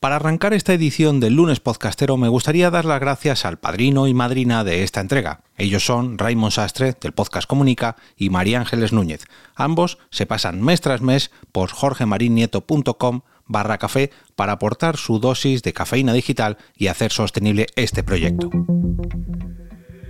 Para arrancar esta edición del lunes podcastero me gustaría dar las gracias al padrino y madrina de esta entrega. Ellos son Raymond Sastre del podcast Comunica y María Ángeles Núñez. Ambos se pasan mes tras mes por jorgemarinieto.com barra café para aportar su dosis de cafeína digital y hacer sostenible este proyecto.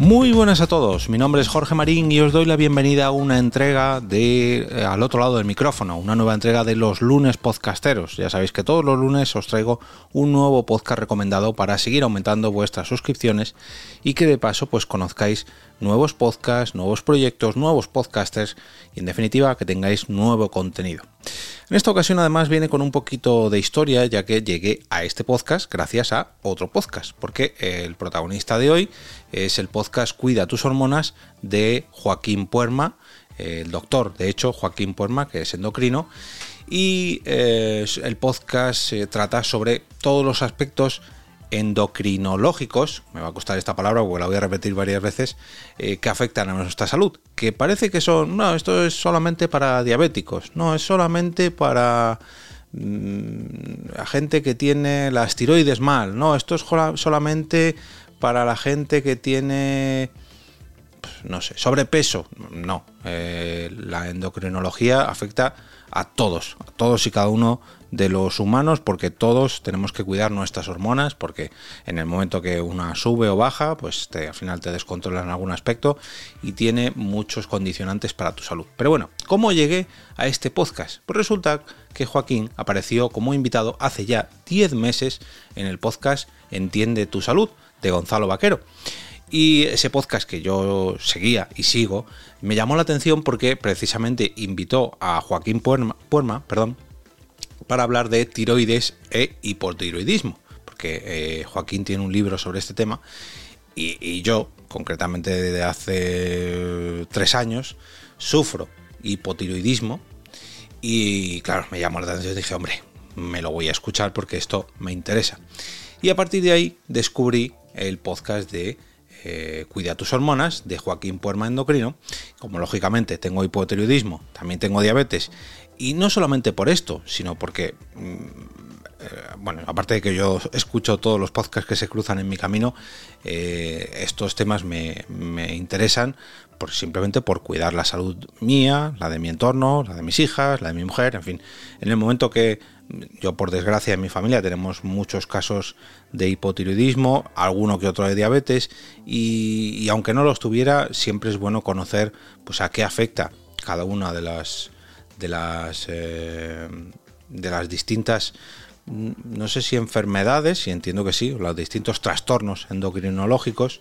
Muy buenas a todos, mi nombre es Jorge Marín y os doy la bienvenida a una entrega de eh, Al otro lado del micrófono, una nueva entrega de los lunes podcasteros. Ya sabéis que todos los lunes os traigo un nuevo podcast recomendado para seguir aumentando vuestras suscripciones y que de paso pues conozcáis nuevos podcasts, nuevos proyectos, nuevos podcasters y en definitiva que tengáis nuevo contenido. En esta ocasión además viene con un poquito de historia ya que llegué a este podcast gracias a otro podcast, porque el protagonista de hoy es el podcast Cuida tus hormonas de Joaquín Puerma, el doctor de hecho Joaquín Puerma que es endocrino. Y eh, el podcast se trata sobre todos los aspectos endocrinológicos, me va a costar esta palabra porque la voy a repetir varias veces, eh, que afectan a nuestra salud. Que parece que son, no, esto es solamente para diabéticos, no, es solamente para mm, la gente que tiene las tiroides mal, no, esto es solamente para la gente que tiene, pues, no sé, sobrepeso, no, eh, la endocrinología afecta a todos, a todos y cada uno de los humanos porque todos tenemos que cuidar nuestras hormonas porque en el momento que una sube o baja pues al final te descontrola en algún aspecto y tiene muchos condicionantes para tu salud. Pero bueno, ¿cómo llegué a este podcast? Pues resulta que Joaquín apareció como invitado hace ya 10 meses en el podcast Entiende tu salud de Gonzalo Vaquero. Y ese podcast que yo seguía y sigo me llamó la atención porque precisamente invitó a Joaquín Puerma, Puerma perdón, para hablar de tiroides e hipotiroidismo, porque eh, Joaquín tiene un libro sobre este tema y, yo, concretamente desde hace tres años, sufro hipotiroidismo y claro, me llamó la atención y dije, hombre, me lo voy a escuchar porque esto me interesa. Y a partir de ahí descubrí el podcast de eh, Cuida tus hormonas de Joaquín Puerma Endocrino. Como lógicamente tengo hipotiroidismo, también tengo diabetes y no solamente por esto, sino porque, mm, bueno, aparte de que yo escucho todos los podcasts que se cruzan en mi camino, eh, estos temas me, interesan por, simplemente por cuidar la salud mía, la de mi entorno, la de mis hijas, la de mi mujer, en fin. En el momento que yo, por desgracia, en mi familia tenemos muchos casos de hipotiroidismo, alguno que otro de diabetes, y, y aunque no los tuviera, siempre es bueno conocer pues, a qué afecta cada una de las de las, eh, de las distintas, no sé si enfermedades, y entiendo que sí, los distintos trastornos endocrinológicos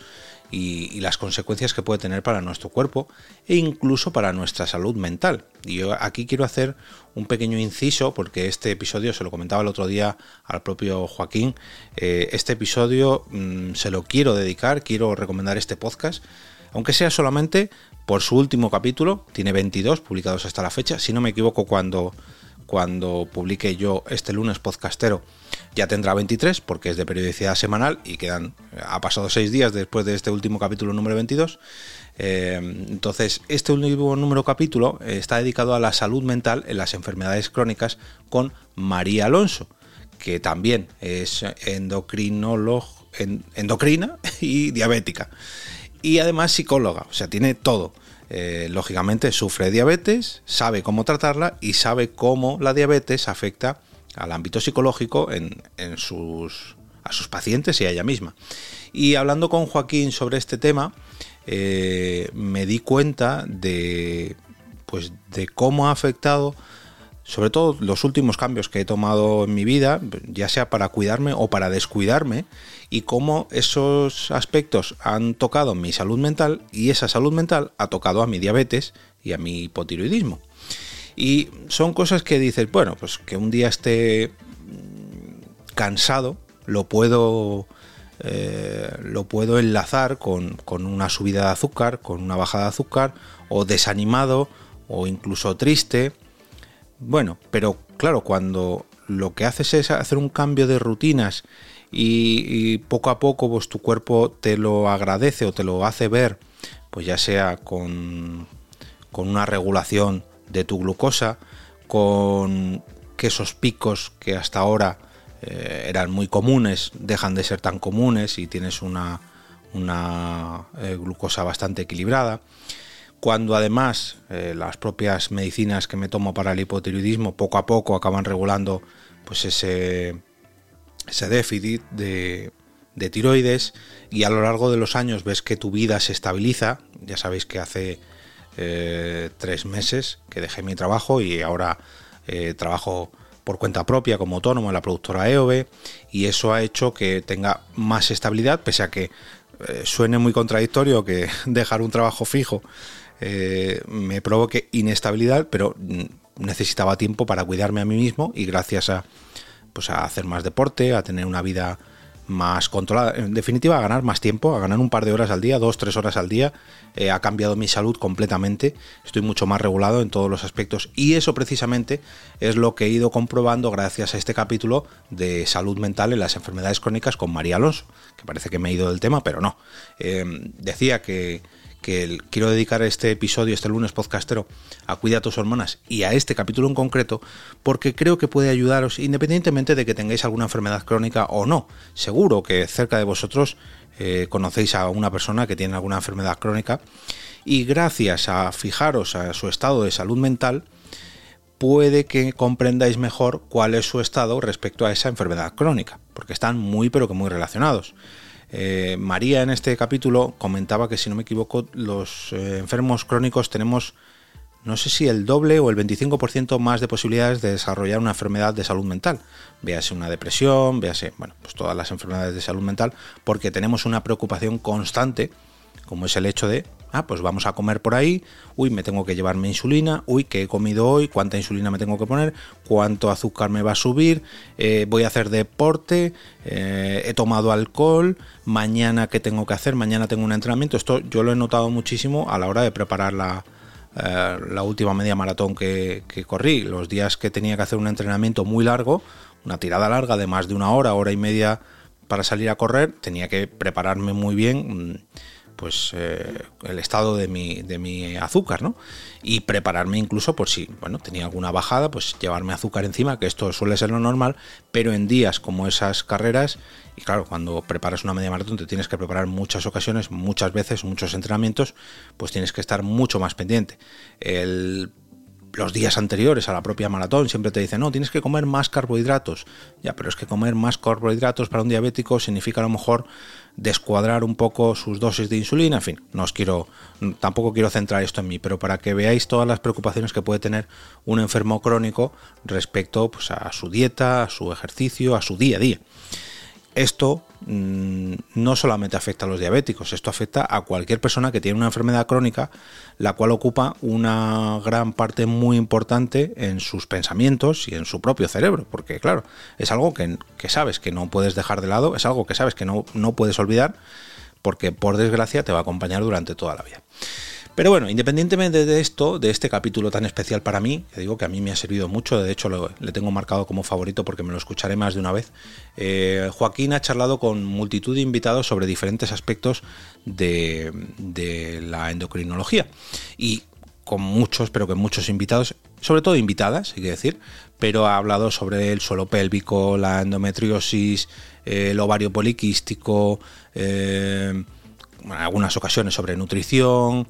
y, las consecuencias que puede tener para nuestro cuerpo e incluso para nuestra salud mental. Y yo aquí quiero hacer un pequeño inciso, porque este episodio, se lo comentaba el otro día al propio Joaquín, eh, este episodio mm, se lo quiero dedicar, quiero recomendar este podcast, aunque sea solamente por su último capítulo, tiene 22 publicados hasta la fecha, si no me equivoco cuando, cuando publique yo este lunes podcastero ya tendrá 23 porque es de periodicidad semanal y quedan ha pasado 6 días después de este último capítulo número 22 eh, entonces este último número capítulo está dedicado a la salud mental en las enfermedades crónicas con María Alonso que también es endocrinólogo endocrina y diabética y además psicóloga, o sea, tiene todo. Eh, lógicamente sufre diabetes, sabe cómo tratarla y sabe cómo la diabetes afecta al ámbito psicológico en, sus, a sus pacientes y a ella misma. Y hablando con Joaquín sobre este tema, eh, me di cuenta de, pues, de cómo ha afectado sobre todo los últimos cambios que he tomado en mi vida, ya sea para cuidarme o para descuidarme, y cómo esos aspectos han tocado mi salud mental y esa salud mental ha tocado a mi diabetes y a mi hipotiroidismo. Y son cosas que dices, bueno, pues que un día esté cansado, lo puedo, eh, lo puedo enlazar con, con una subida de azúcar, con una bajada de azúcar, o desanimado, o incluso triste, Bueno, pero claro, cuando lo que haces es hacer un cambio de rutinas y, poco a poco pues tu cuerpo te lo agradece o te lo hace ver, pues ya sea con, con una regulación de tu glucosa, con que esos picos que hasta ahora eh, eran muy comunes dejan de ser tan comunes y tienes una, una eh, glucosa bastante equilibrada. Cuando además eh, las propias medicinas que me tomo para el hipotiroidismo poco a poco acaban regulando pues ese, ese déficit de, tiroides y a lo largo de los años ves que tu vida se estabiliza. Ya sabéis que hace eh, tres meses que dejé mi trabajo y ahora eh, trabajo por cuenta propia como autónomo en la productora EOB y eso ha hecho que tenga más estabilidad, pese a que suene muy contradictorio que dejar un trabajo fijo me provoque inestabilidad, pero mm, necesitaba tiempo para cuidarme a mí mismo y gracias a pues a hacer más deporte, a tener una vida más controlada, en definitiva a ganar más tiempo, a ganar un par de horas al día, dos, tres horas al día, eh, ha cambiado mi salud completamente, estoy mucho más regulado en todos los aspectos y eso precisamente es lo que he ido comprobando gracias a este capítulo de salud mental en las enfermedades crónicas con María Alonso, que parece que me he ido del tema, pero no. Eh, decía que que quiero dedicar este episodio, este lunes podcastero, a cuidar a tus hormonas y a este capítulo en concreto, porque creo que puede ayudaros independientemente de que tengáis alguna enfermedad crónica o no. Seguro que cerca de vosotros eh, conocéis a una persona que tiene alguna enfermedad crónica y gracias a fijaros a su estado de salud mental, puede que comprendáis mejor cuál es su estado respecto a esa enfermedad crónica, porque están muy pero que muy relacionados. Eh, María en este capítulo comentaba que si no me equivoco los eh, enfermos crónicos tenemos no sé si el doble o el 25% más de posibilidades de desarrollar una enfermedad de salud mental. Véase una depresión, véase, bueno, pues todas las enfermedades de salud mental, porque tenemos una preocupación constante como es el hecho de, ah, pues vamos a comer por ahí, uy, me tengo que llevarme insulina, uy, ¿qué he comido hoy? ¿Cuánta insulina me tengo que poner? ¿Cuánto azúcar me va a subir? Eh, voy a hacer deporte, eh, he tomado alcohol, mañana qué tengo que hacer, mañana tengo un entrenamiento. Esto yo lo he notado muchísimo a la hora de preparar la, eh, la última media maratón que, que corrí. Los días que tenía que hacer un entrenamiento muy largo, una tirada larga de más de una hora, hora y media para salir a correr, tenía que prepararme muy bien mm, pues eh, el estado de mi, de mi azúcar, ¿no? Y prepararme incluso por si, bueno, tenía alguna bajada, pues llevarme azúcar encima, que esto suele ser lo normal, pero en días como esas carreras, y claro, cuando preparas una media maratón te tienes que preparar muchas ocasiones, muchas veces, muchos entrenamientos, pues tienes que estar mucho más pendiente. El los días anteriores a la propia maratón siempre te dicen, no, tienes que comer más carbohidratos. Ya, pero es que comer más carbohidratos para un diabético significa a lo mejor descuadrar un poco sus dosis de insulina. En fin, no os quiero, tampoco quiero centrar esto en mí, pero para que veáis todas las preocupaciones que puede tener un enfermo crónico respecto pues, a su dieta, a su ejercicio, a su día a día. Esto mm, no solamente afecta a los diabéticos, esto afecta a cualquier persona que tiene una enfermedad crónica, la cual ocupa una gran parte muy importante en sus pensamientos y en su propio cerebro, porque claro, es algo que, sabes que no puedes dejar de lado, es algo que sabes que no, no puedes olvidar, porque por desgracia te va a acompañar durante toda la vida. Pero bueno, independientemente de esto, de este capítulo tan especial para mí, que digo que a mí me ha servido mucho, de hecho le tengo marcado como favorito porque me lo escucharé más de una vez, eh, Joaquín ha charlado con multitud de invitados sobre diferentes aspectos de, la endocrinología. Y con muchos, pero que muchos invitados, sobre todo invitadas, hay que decir, pero ha hablado sobre el suelo pélvico, la endometriosis, el ovario poliquístico, eh, en algunas ocasiones sobre nutrición,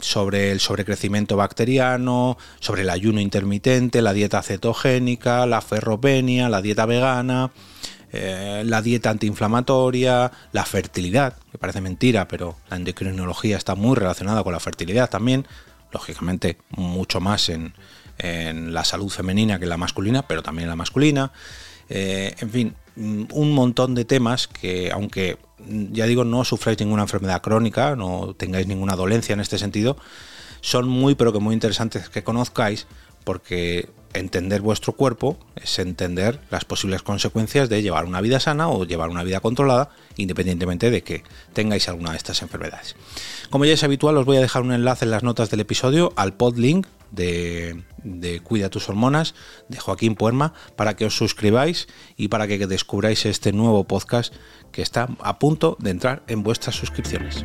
sobre el sobrecrecimiento bacteriano, sobre el ayuno intermitente, la dieta cetogénica, la ferropenia, la dieta vegana, eh, la dieta antiinflamatoria, la fertilidad, que parece mentira, pero la endocrinología está muy relacionada con la fertilidad también, lógicamente mucho más en, la salud femenina que en la masculina, pero también en la masculina. Eh, en fin, mm, un montón de temas que, aunque ya digo, no sufráis ninguna enfermedad crónica, no tengáis ninguna dolencia en este sentido, son muy pero que muy interesantes que conozcáis porque entender vuestro cuerpo es entender las posibles consecuencias de llevar una vida sana o llevar una vida controlada, independientemente de que tengáis alguna de estas enfermedades. Como ya es habitual, os voy a dejar un enlace en las notas del episodio al podlink de, de Cuida tus hormonas de Joaquín Puerma para que os suscribáis y para que descubráis este nuevo podcast que está a punto de entrar en vuestras suscripciones.